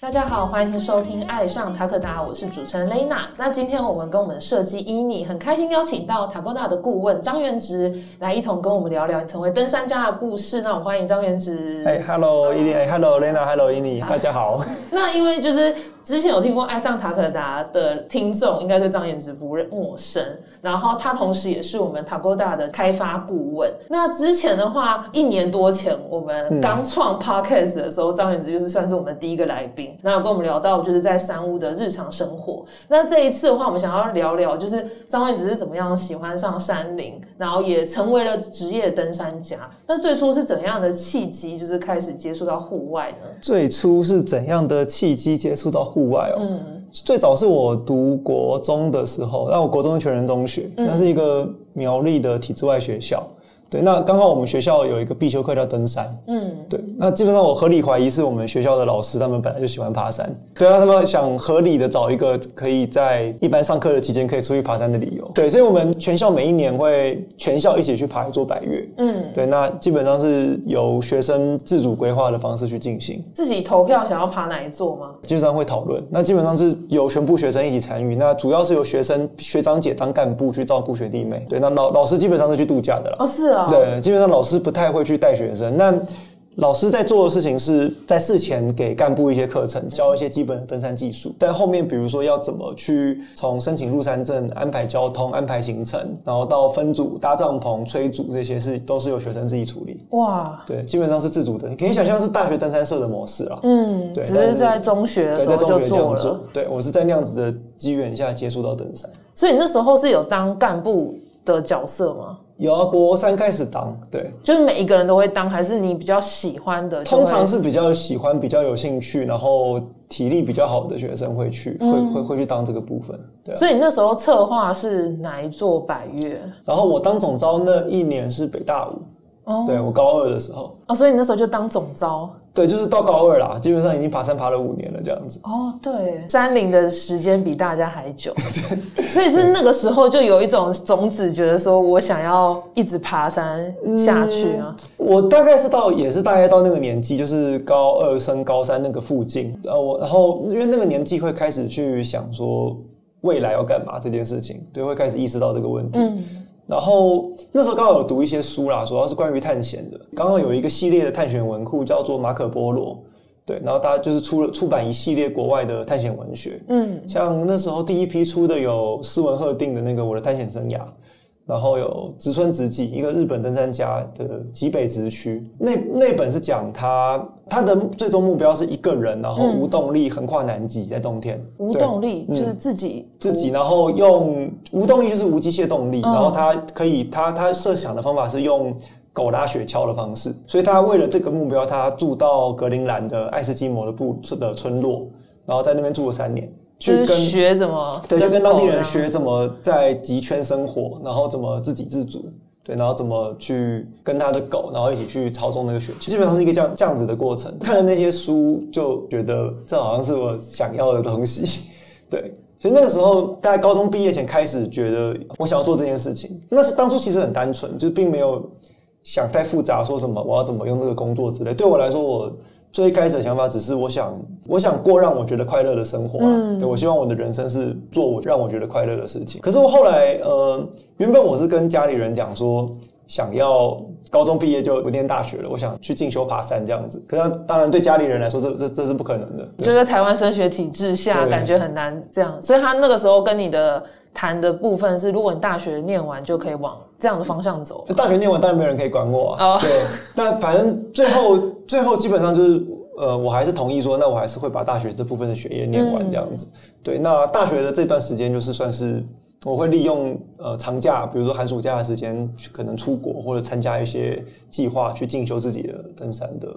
大家好，欢迎收听《爱上塔克达》，我是主持人 Lena。那今天我们跟我们的设计伊妮很开心邀请到塔克达的顾问张元直来一同跟我们聊聊成为登山家的故事。那我们欢迎张元直。哎，Hello，伊妮，哎，Hello，Lena，Hello，伊妮，大家好。那因为就是之前有听过《爱上塔可达》的听众，应该对张元直不认陌生。然后他同时也是我们塔可达的开发顾问。那之前的话，一年多前我们刚创 Podcast 的时候，张元直就是算是我们第一个来宾。那跟我们聊到就是在山屋的日常生活。那这一次的话，我们想要聊聊就是张元直是怎么样喜欢上山林，然后也成为了职业登山家。那最初是怎样的契机，就是开始接触到户外呢？最初是怎样的契机接触到户外哦？嗯，最早是我读国中的时候，那我国中是全人中学，那是一个苗栗的体制外学校。对，那刚好我们学校有一个必修课叫登山，嗯，对，那基本上我合理怀疑是我们学校的老师他们本来就喜欢爬山，对啊，他们想合理的找一个可以在一般上课的期间可以出去爬山的理由，对，所以我们全校每一年会全校一起去爬一座百岳，嗯，对，那基本上是由学生自主规划的方式去进行，自己投票想要爬哪一座吗？基本上会讨论，那基本上是由全部学生一起参与，那主要是由学生学长姐当干部去照顾学弟妹，对，那老老师基本上是去度假的了，哦，是啊。对，基本上老师不太会去带学生。那老师在做的事情是在事前给干部一些课程，教一些基本的登山技术。但后面比如说要怎么去从申请入山证、安排交通、安排行程，然后到分组搭帐篷、催组这些是都是由学生自己处理。哇，对，基本上是自主的。你可以想象是大学登山社的模式啊。嗯，对，只是在中学的时候就做了。对我是在那样子的机缘下接触到登山。所以你那时候是有当干部的角色吗？有啊，国三开始当，对，就是每一个人都会当，还是你比较喜欢的？通常是比较喜欢、比较有兴趣，然后体力比较好的学生会去，会会会去当这个部分。对，所以你那时候策划是哪一座百越？然后我当总招那一年是北大五。哦，对我高二的时候哦，所以你那时候就当总招，对，就是到高二啦，基本上已经爬山爬了五年了这样子。哦，对，山林的时间比大家还久，所以是那个时候就有一种种子，觉得说我想要一直爬山下去啊。我大概是到也是大概到那个年纪，就是高二升高三那个附近，呃，我然后因为那个年纪会开始去想说未来要干嘛这件事情，对，会开始意识到这个问题。然后那时候刚好有读一些书啦，主要是关于探险的。刚好有一个系列的探险文库叫做马可波罗，对，然后大家就是出了出版一系列国外的探险文学，嗯，像那时候第一批出的有斯文赫定的那个《我的探险生涯》。然后有植村直纪，一个日本登山家的极北直区，那那本是讲他他的最终目标是一个人，然后无动力横跨南极在冬天。无动力就是自己自己，然后用无动力就是无机械动力，然后他可以他他设想的方法是用狗拉雪橇的方式，所以他为了这个目标，他住到格陵兰的爱斯基摩的部的村落，然后在那边住了三年。去跟学怎么对，就跟当地人学怎么在极圈生活，然后怎么自给自足，对，然后怎么去跟他的狗，然后一起去操纵那个雪橇，基本上是一个这样这样子的过程。看了那些书，就觉得这好像是我想要的东西，对。所以那个时候，大概高中毕业前开始觉得我想要做这件事情，那是当初其实很单纯，就并没有想太复杂，说什么我要怎么用这个工作之类。对我来说，我。最一开始的想法只是我想，我想过让我觉得快乐的生活。嗯，对我希望我的人生是做我让我觉得快乐的事情。可是我后来，呃，原本我是跟家里人讲说，想要高中毕业就不念大学了，我想去进修爬山这样子。可是当然对家里人来说，这这这是不可能的。就在台湾升学体制下，感觉很难这样。所以他那个时候跟你的谈的部分是，如果你大学念完就可以往这样的方向走。大学念完当然没有人可以管我啊。对，但反正最后。最后基本上就是，呃，我还是同意说，那我还是会把大学这部分的学业念完这样子。对，那大学的这段时间就是算是。我会利用呃长假，比如说寒暑假的时间，可能出国或者参加一些计划，去进修自己的登山的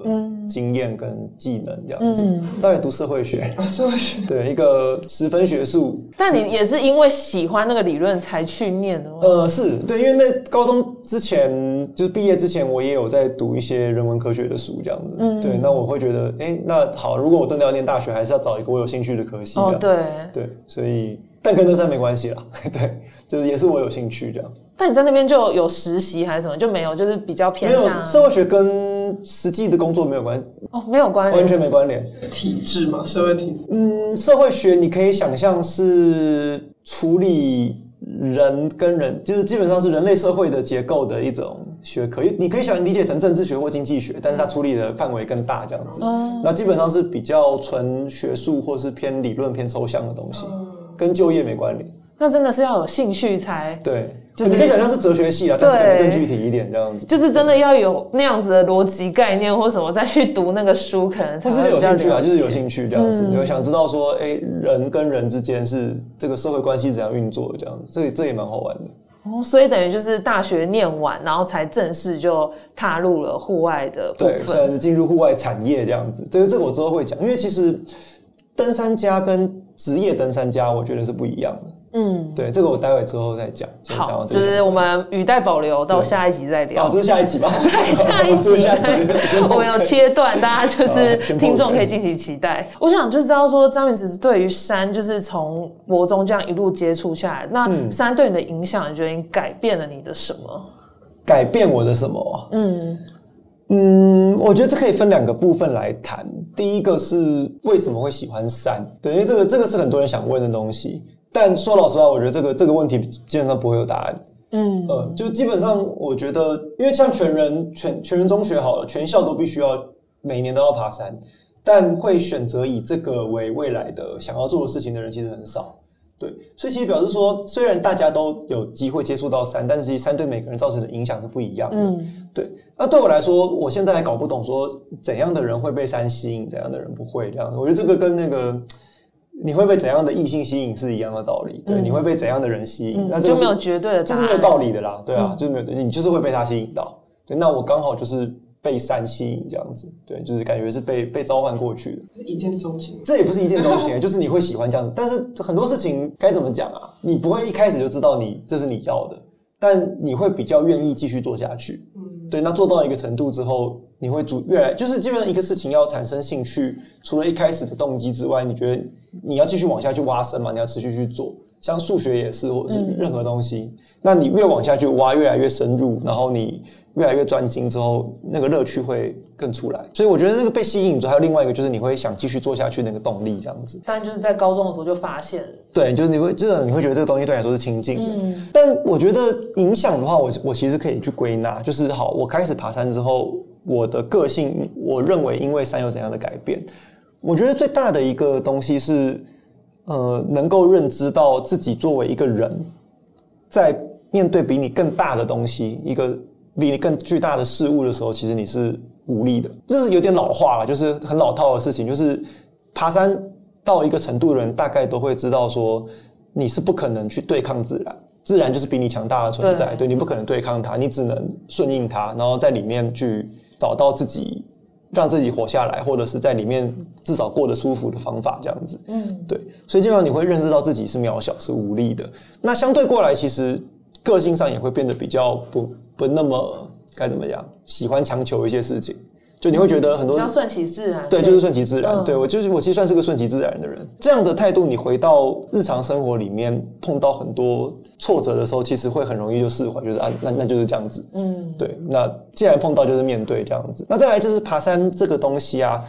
经验跟技能这样子。当然读社会学，社会学对一个十分学术。但你也是因为喜欢那个理论才去念的吗？呃，是对，因为那高中之前就是毕业之前，我也有在读一些人文科学的书这样子。嗯，对，那我会觉得，哎，那好，如果我真的要念大学，还是要找一个我有兴趣的科系。哦，对对，所以。但跟登山没关系啦，对，就是也是我有兴趣这样。但你在那边就有实习还是什么？就没有，就是比较偏没有向社会学跟实际的工作没有关，哦，没有关完全联。没关联。体制嘛，社会体制。嗯，社会学你可以想象是处理人跟人，就是基本上是人类社会的结构的一种学科。你可以想理解成政治学或经济学，但是它处理的范围更大，这样子。那基本上是比较纯学术或是偏理论、偏抽象的东西，跟就业没关联。那真的是要有兴趣才，对，就是你可以想象是哲学系啊，但是可能更具体一点这样子。就是真的要有那样子的逻辑概念或什么，再去读那个书，可能才是有兴趣啊，就是有解兴趣这样子，你会想知道说，哎、人跟人之间是这个社会关系怎样运作的这样子，这这也蛮好玩的。哦，所以等于就是大学念完，然后才正式就踏入了户外的部分。是进入户外产业这样子，这个这个我之后会讲，因为其实登山家跟职业登山家，我觉得是不一样的。嗯，对，这个我待会之后再讲。好，就是我们语带保留到下一集再聊哦，。这是下一集吧？对，下一集 我们有切断，大家就是听众可以敬请期待。我想就知道说，张元子对于山就是从国中这样一路接触下来，那嗯山对你的影响，你觉得你改变了你的什么？改变我的什么啊？嗯嗯，我觉得这可以分两个部分来谈。第一个是为什么会喜欢山，对，因为这个这个是很多人想问的东西。但说老实话，我觉得这个这个问题基本上不会有答案。嗯呃，就基本上我觉得，因为像全人全全人中学好了，全校都必须要每年都要爬山，但会选择以这个为未来的想要做的事情的人其实很少。对，所以其实表示说，虽然大家都有机会接触到山，但是其实山对每个人造成的影响是不一样的。嗯对，那对我来说，我现在还搞不懂说怎样的人会被山吸引，怎样的人不会这样。我觉得这个跟那个你会被怎样的异性吸引是一样的道理。对，嗯你会被怎样的人吸引，嗯那就没有绝对的。这是没有道理的啦。对啊，嗯就是没有，你就是会被他吸引到。对，那我刚好就是被山吸引这样子。对，就是感觉是被被召唤过去的。是一见钟情。这也不是一见钟情，就是你会喜欢这样子。但是很多事情该怎么讲啊？你不会一开始就知道你这是你要的，但你会比较愿意继续做下去。嗯，对，那做到一个程度之后，你会主越来就是基本上一个事情要产生兴趣，除了一开始的动机之外，你觉得你要继续往下去挖深嘛？你要持续去做，像数学也是，或者是任何东西，那你越往下去挖，越来越深入，然后你越来越专精之后，那个乐趣会更出来。所以我觉得那个被吸引住，还有另外一个就是你会想继续做下去那个动力，这样子。但就是在高中的时候就发现，对，就是你会，这种你会觉得这个东西对你来说是亲近的。嗯但我觉得影响的话，我我其实可以去归纳，就是好，我开始爬山之后，我的个性，我认为因为山有怎样的改变？我觉得最大的一个东西是，呃，能够认知到自己作为一个人，在面对比你更大的东西，一个比你更巨大的事物的时候，其实你是无力的。这是有点老化了，就是很老套的事情。就是爬山到一个程度的人，大概都会知道说，你是不可能去对抗自然，自然就是比你强大的存在，对对你不可能对抗它，你只能顺应它，然后在里面去找到自己。让自己活下来，或者是在里面至少过得舒服的方法，这样子。嗯对，所以基本上你会认识到自己是渺小、是无力的。那相对过来，其实个性上也会变得比较不不那么该怎么样，喜欢强求一些事情。就你会觉得很多比较顺其自然。对，就是顺其自然。嗯对我就是我其实算是个顺其自然的人。这样的态度，你回到日常生活里面碰到很多挫折的时候，其实会很容易就释怀，就是啊，那那就是这样子。嗯，对，那既然碰到就是面对这样子。那再来就是爬山这个东西啊，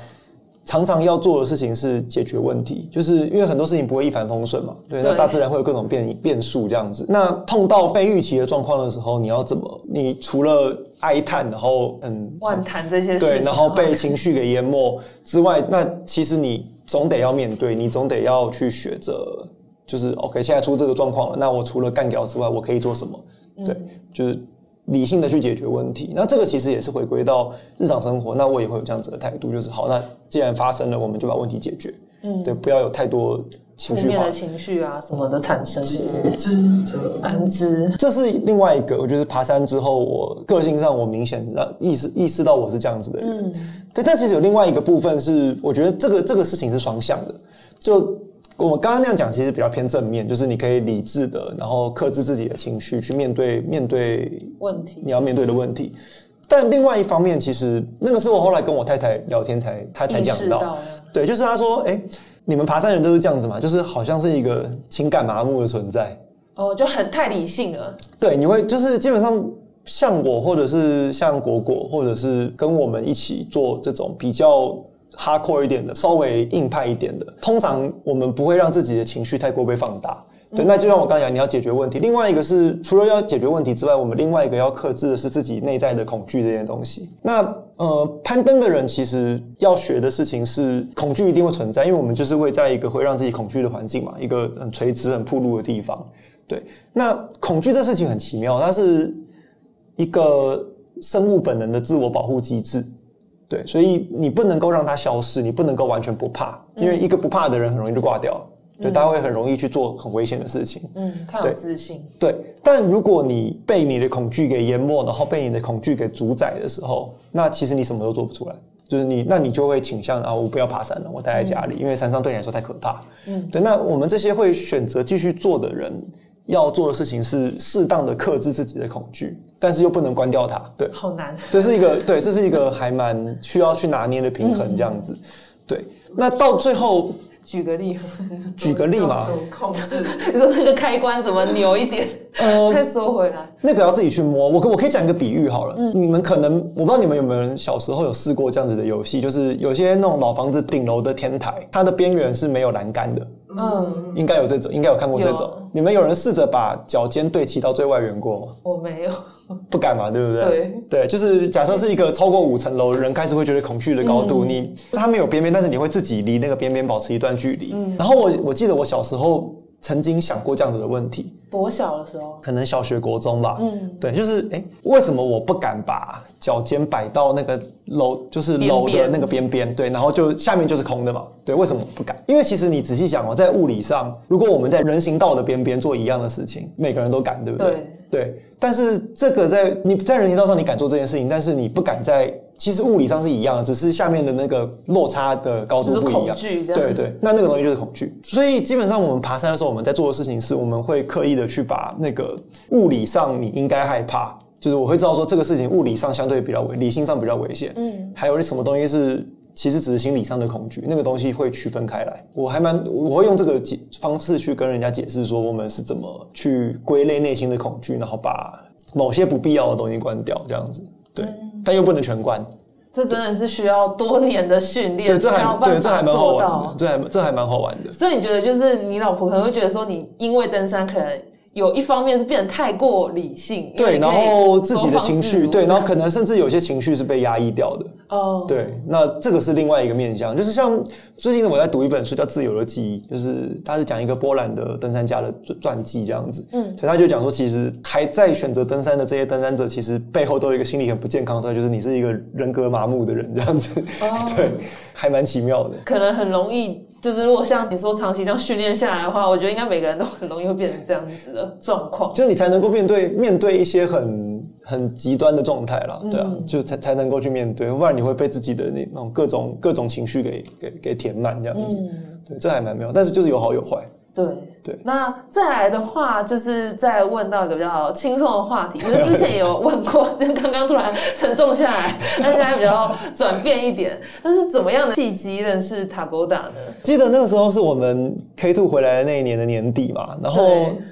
常常要做的事情是解决问题，就是因为很多事情不会一帆风顺嘛，对，那大自然会有各种变变数这样子。那碰到非预期的状况的时候，你要怎么？你除了哀叹，然后嗯，万谈这些事情，对，然后被情绪给淹没之外，那其实你总得要面对，你总得要去学着，就是 OK，现在出这个状况了，那我除了干掉之外，我可以做什么？对，就是理性的去解决问题。那这个其实也是回归到日常生活，那我也会有这样子的态度，就是好，那既然发生了，我们就把问题解决。嗯，对，不要有太多情绪化负面的。情绪啊什么的产生。知者安之，这是另外一个，我觉得爬山之后，我个性上我明显让意识意识到我是这样子的人。对，但其实有另外一个部分是，我觉得这个这个事情是双向的。就我们刚刚那样讲，其实比较偏正面，就是你可以理智的，然后克制自己的情绪，去面对面对问题你要面对的问题。但另外一方面，其实那个是我后来跟我太太聊天才她才意讲到，对，就是她说，哎、你们爬山人都是这样子嘛，就是好像是一个情感麻木的存在。哦，就很太理性了。对，你会就是基本上像我，或者是像果果，或者是跟我们一起做这种比较 hardcore 一点的，稍微硬派一点的，通常我们不会让自己的情绪太过被放大。对，那就像我刚才讲，你要解决问题。另外一个是，除了要解决问题之外，我们另外一个要克制的是自己内在的恐惧这件东西。那呃，攀登的人其实要学的事情是，恐惧一定会存在，因为我们就是会在一个会让自己恐惧的环境嘛，一个很垂直、很铺路的地方。对，那恐惧这事情很奇妙，它是一个生物本能的自我保护机制。对，所以你不能够让它消失，你不能够完全不怕，因为一个不怕的人很容易就挂掉。对，他会很容易去做很危险的事情。嗯，太有自信。对，但如果你被你的恐惧给淹没，然后被你的恐惧给主宰的时候，那其实你什么都做不出来。就是你，那你就会倾向啊，我不要爬山了，我待在家里，因为山上对你来说太可怕。嗯，对。那我们这些会选择继续做的人，要做的事情是适当的克制自己的恐惧，但是又不能关掉它。对，好难。这是一个对，这是一个还蛮需要去拿捏的平衡，这样子。对，那到最后。举个例，举个例嘛，怎么控制？你说那个开关怎么扭一点，呃 再收回来？那个要自己去摸。我我可以讲一个比喻好了，你们可能我不知道你们有没有人小时候有试过这样子的游戏，就是有些那种老房子顶楼的天台，它的边缘是没有栏杆的。嗯，应该有这种，应该有看过这种。你们有人试着把脚尖对齐到最外缘过吗？我没有，不敢嘛，对不对？对对，就是假设是一个超过五层楼，人开始会觉得恐惧的高度，你它没有边边，但是你会自己离那个边边保持一段距离。然后我我记得我小时候。曾经想过这样子的问题，多小的时候？可能小学、国中吧。嗯，对，就是哎，为什么我不敢把脚尖摆到那个楼，就是楼的那个边边？对，然后就下面就是空的嘛。对，为什么不敢？因为其实你仔细想哦，在物理上，如果我们在人行道的边边做一样的事情，每个人都敢，对不对？对。对，但是这个在你在人行道上你敢做这件事情，但是你不敢在，其实物理上是一样的，只是下面的那个落差的高度不一样。对对，那那个东西就是恐惧。所以基本上我们爬山的时候，我们在做的事情是，我们会刻意的去把那个物理上你应该害怕，就是我会知道说这个事情物理上相对比较危，理性上比较危险。嗯，还有什么东西是？其实只是心理上的恐惧，那个东西会区分开来。我还蛮我会用这个解方式去跟人家解释说，我们是怎么去归类内心的恐惧，然后把某些不必要的东西关掉，这样子。对，但又不能全关。这真的是需要多年的训练，对，这还对，这还蛮好玩的，这还这还蛮好玩的。所以你觉得，就是你老婆可能会觉得说，你因为登山可能。有一方面是变得太过理性，对，然后自己的情绪，对，然后可能甚至有些情绪是被压抑掉的，哦，对，那这个是另外一个面向，就是像最近我在读一本书叫《自由的记忆》，就是他是讲一个波兰的登山家的传记这样子，嗯，所以他就讲说，其实还在选择登山的这些登山者，其实背后都有一个心理很不健康的，就是你是一个人格麻木的人这样子，对，还蛮奇妙的，可能很容易。就是如果像你说长期这样训练下来的话，我觉得应该每个人都很容易会变成这样子的状况。就是你才能够面对面对一些很很极端的状态了，对啊，就才才能够去面对，不然你会被自己的那那种各种各种情绪给给给填满这样子。对，这还蛮妙，但是就是有好有坏。对对，那再来的话，就是再问到一个比较轻松的话题，就是 之前也有问过，就刚刚突然沉重下来，但现在比较转变一点。那是怎么样的契机认识塔勾达呢？记得那个时候是我们 K Two 回来的那一年的年底嘛，然后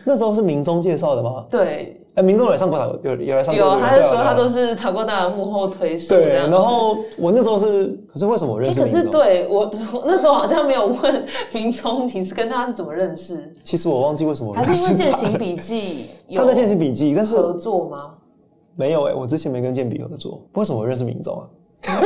那时候是明中介绍的吗？对。哎，民众来上过塔，有有来上过。有，他是说他都是塔过大的幕后推手。对，然后我那时候是，可是为什么我认识？可是对我那时候好像没有问 民众，你是跟他是怎么认识？其实我忘记为什么。还是因为践行笔记？他在践行笔记，但是合作吗？没有哎，我之前没跟健笔合作。为什么我认识民众啊？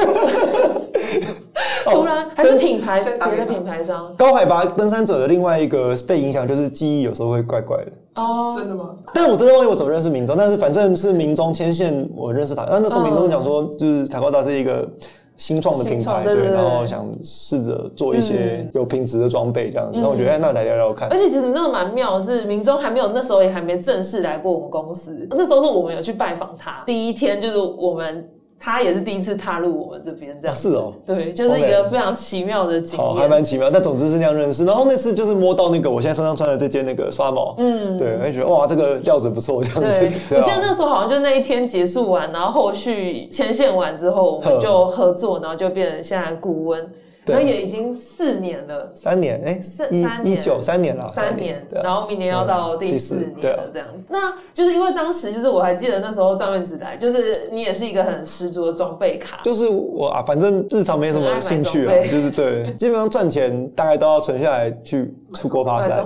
突然还是品牌别的品牌商。高海拔登山者的另外一个被影响就是记忆有时候会怪怪的。哦，真的吗？但我真的忘记我怎么认识明宗，但是反正是明宗牵线我认识他。那那时候明宗讲说，就是台高达是一个新创的品牌，对，然后想试着做一些有品质的装备这样子。那我觉得，哎，那来聊聊看。而且其实那个蛮妙的是，明宗还没有那时候也还没正式来过我们公司，那时候是我们有去拜访他，第一天就是我们。他也是第一次踏入我们这边，这样是哦，对，就是一个非常奇妙的经验，还蛮奇妙。但总之是那样认识。然后那次就是摸到那个我现在身上穿的这件那个刷毛，嗯，对，我就觉得哇，这个料子不错，这样子。我记得那时候好像就那一天结束完，然后后续牵线完之后，我们就合作，然后就变成现在顾问。对。然后也已经四年了。三年，哎、一三三年。一九三年了，三年，然后明年要到嗯第第四年了，这样子。那就是因为当时就是我还记得那时候张元子来，就是你也是一个很十足的装备卡，就是我啊，反正日常没什么兴趣啊就是对，基本上赚钱大概都要存下来去出国爬山。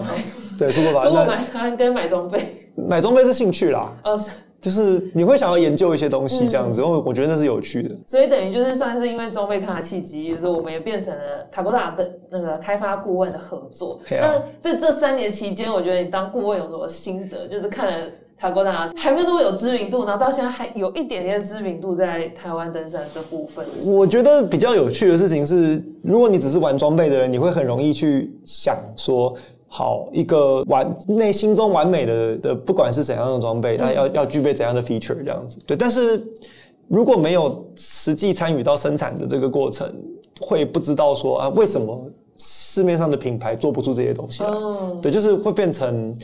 对，出国爬山。出国山。买餐跟买装备，买装备是兴趣啦，哦，是就是你会想要研究一些东西这样嗯子，因为我觉得那是有趣的。所以等于就是算是因为装备卡的契机，就是我们也变成了塔国达跟那个开发顾问的合作。啊那在这三年期间，我觉得你当顾问有什么心得？就是看了塔国达还没有那么有知名度，然后到现在还有一点点知名度在台湾登山这部分。我觉得比较有趣的事情是，如果你只是玩装备的人，你会很容易去想说，好一个完内心中完美的的，不管是怎样的装备，它要要具备怎样的 feature 这样子。对，但是如果没有实际参与到生产的这个过程，会不知道说啊，为什么市面上的品牌做不出这些东西来？嗯，对，就是会变成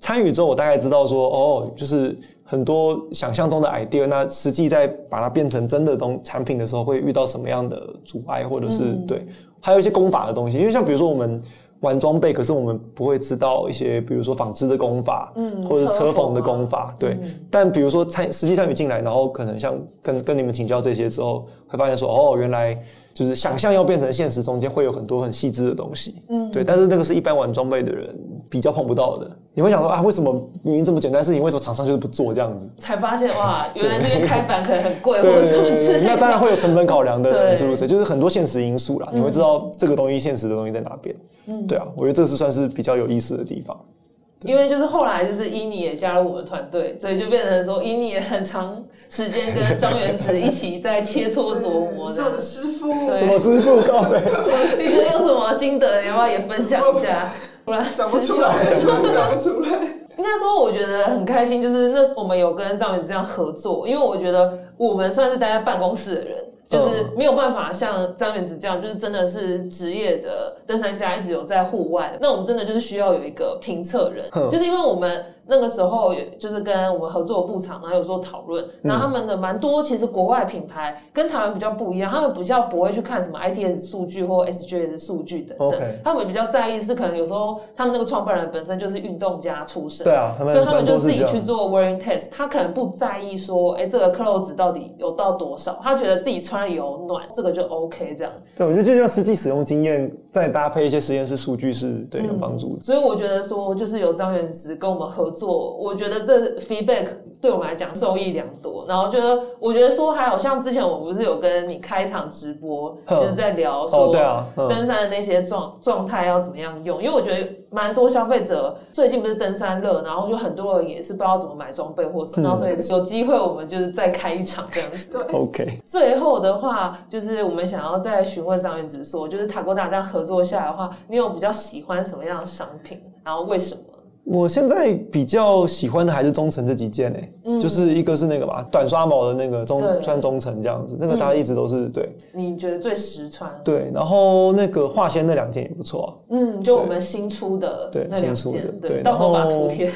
参与之后，我大概知道说，哦，就是很多想象中的 idea，那实际在把它变成真的东产品的时候，会遇到什么样的阻碍，或者是、嗯对，还有一些功法的东西，因为像比如说我们。玩装备，可是我们不会知道一些，比如说纺织的功法，嗯或者车车缝的功法，对。嗯但比如说参实际参与进来，然后可能像跟跟你们请教这些之后，会发现说，哦，原来就是想象要变成现实中间会有很多很细致的东西，嗯对。但是那个是一般玩装备的人比较碰不到的。你会想说啊，为什么明明这么简单的事情，为什么厂商就是不做这样子？才发现哇，原来这个开板可能很贵，或者什么之类的。那当然会有成本考量的对诸如此类，就是很多现实因素啦。你会知道这个东西现实的东西在哪边。嗯对啊，我觉得这是算是比较有意思的地方。因为就是后来就是伊妮也加入我的团队，所以就变成说伊妮也很长时间跟张元直一起在切磋琢磨的是我。的师傅，对什么师傅告白？你觉得有什么心得？你要不要也分享一下？不然讲不出来，讲不出来。应该说，我觉得很开心，就是那我们有跟张元直这样合作，因为我觉得我们算是待在办公室的人，就是没有办法像张元子这样，就是真的是职业的登山家，一直有在户外。那我们真的就是需要有一个评测人，嗯就是因为我们那个时候就是跟我们合作的部厂，然后有做讨论，然后他们的蛮多其实国外品牌跟台湾比较不一样，他们比较不会去看什么 ITS 数据或 SGS 数据等等他们比较在意是可能有时候他们那个创办人本身就是运动家出身，对啊，所以他们就自己去做 wearing test，他可能不在意说，哎、这个 clothes 到底有到多少，他觉得自己穿了有暖，这个就 OK 这样。对，我觉得就像实际使用经验，再搭配一些实验室数据是对有帮助的。所以我觉得说，就是有张元直跟我们合作，我觉得这 feedback 对我们来讲受益良多。然后觉得，我觉得说还有像之前我们不是有跟你开一场直播，就是在聊哦，说对啊，嗯，登山的那些状状态要怎么样用？因为我觉得蛮多消费者最近不是登山热，然后就很多人也是不知道怎么买装备或什么，然后所以有机会我们就是再开一场这样子。OK，最后的话，就是我们想要再询问张元直说，就是塔国达这样合作下来的话，你有比较喜欢什么样的商品？然后为什么？我现在比较喜欢的还是中层这几件诶、就是一个是那个吧，短刷毛的那个中穿中层这样子，那个大家一直都是对。你觉得最实穿？对，然后那个化纤那两件也不错啊，嗯，就我们新出的对新出的对，到时候把图贴。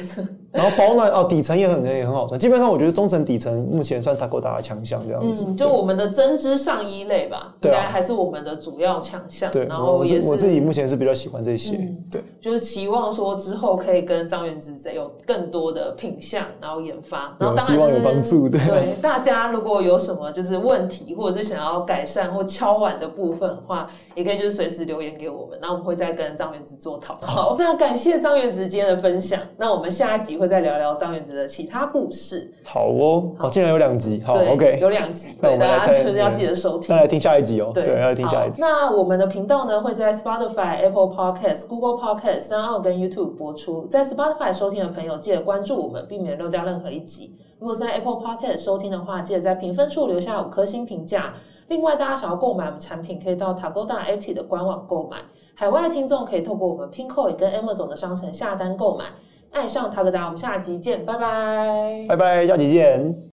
然后保暖哦底层也很也很好穿，基本上我觉得中层底层目前算 Takoda 的强项这样子，嗯，就我们的针织上衣类吧，应对啊该还是我们的主要强项。对，然后也是我自己目前是比较喜欢这些，嗯对，就是期望说之后可以跟张元直有更多的品相，然后研发，然后当然就是希望有帮助对对大家如果有什么就是问题，或者是想要改善或敲碗的部分的话，也可以就是随时留言给我们，那我们会再跟张元直做讨论。好，那感谢张元直今天的分享，那我们下一集会再聊聊张元直的其他故事。好哦，好，竟然有两集，好，OK，有两集，对大家就是要记得收听再。来听下一集哦，对，要来听下一集。那我们的频道呢会在 Spotify、Apple Podcast、Google Podcast、三奥跟 YouTube 播出。在 Spotify 收听的朋友，记得关注我们，避免漏掉任何一集。如果在 Apple Podcast 收听的话，记得在评分处留下五颗星评价。另外，大家想要购买我们产品，可以到 Tagoda FT 的官网购买。海外的听众可以透过我们 Pinkoi 跟 Amazon 的商城下单购买。爱上塔哥达我们下集见，拜拜。拜拜，下集见。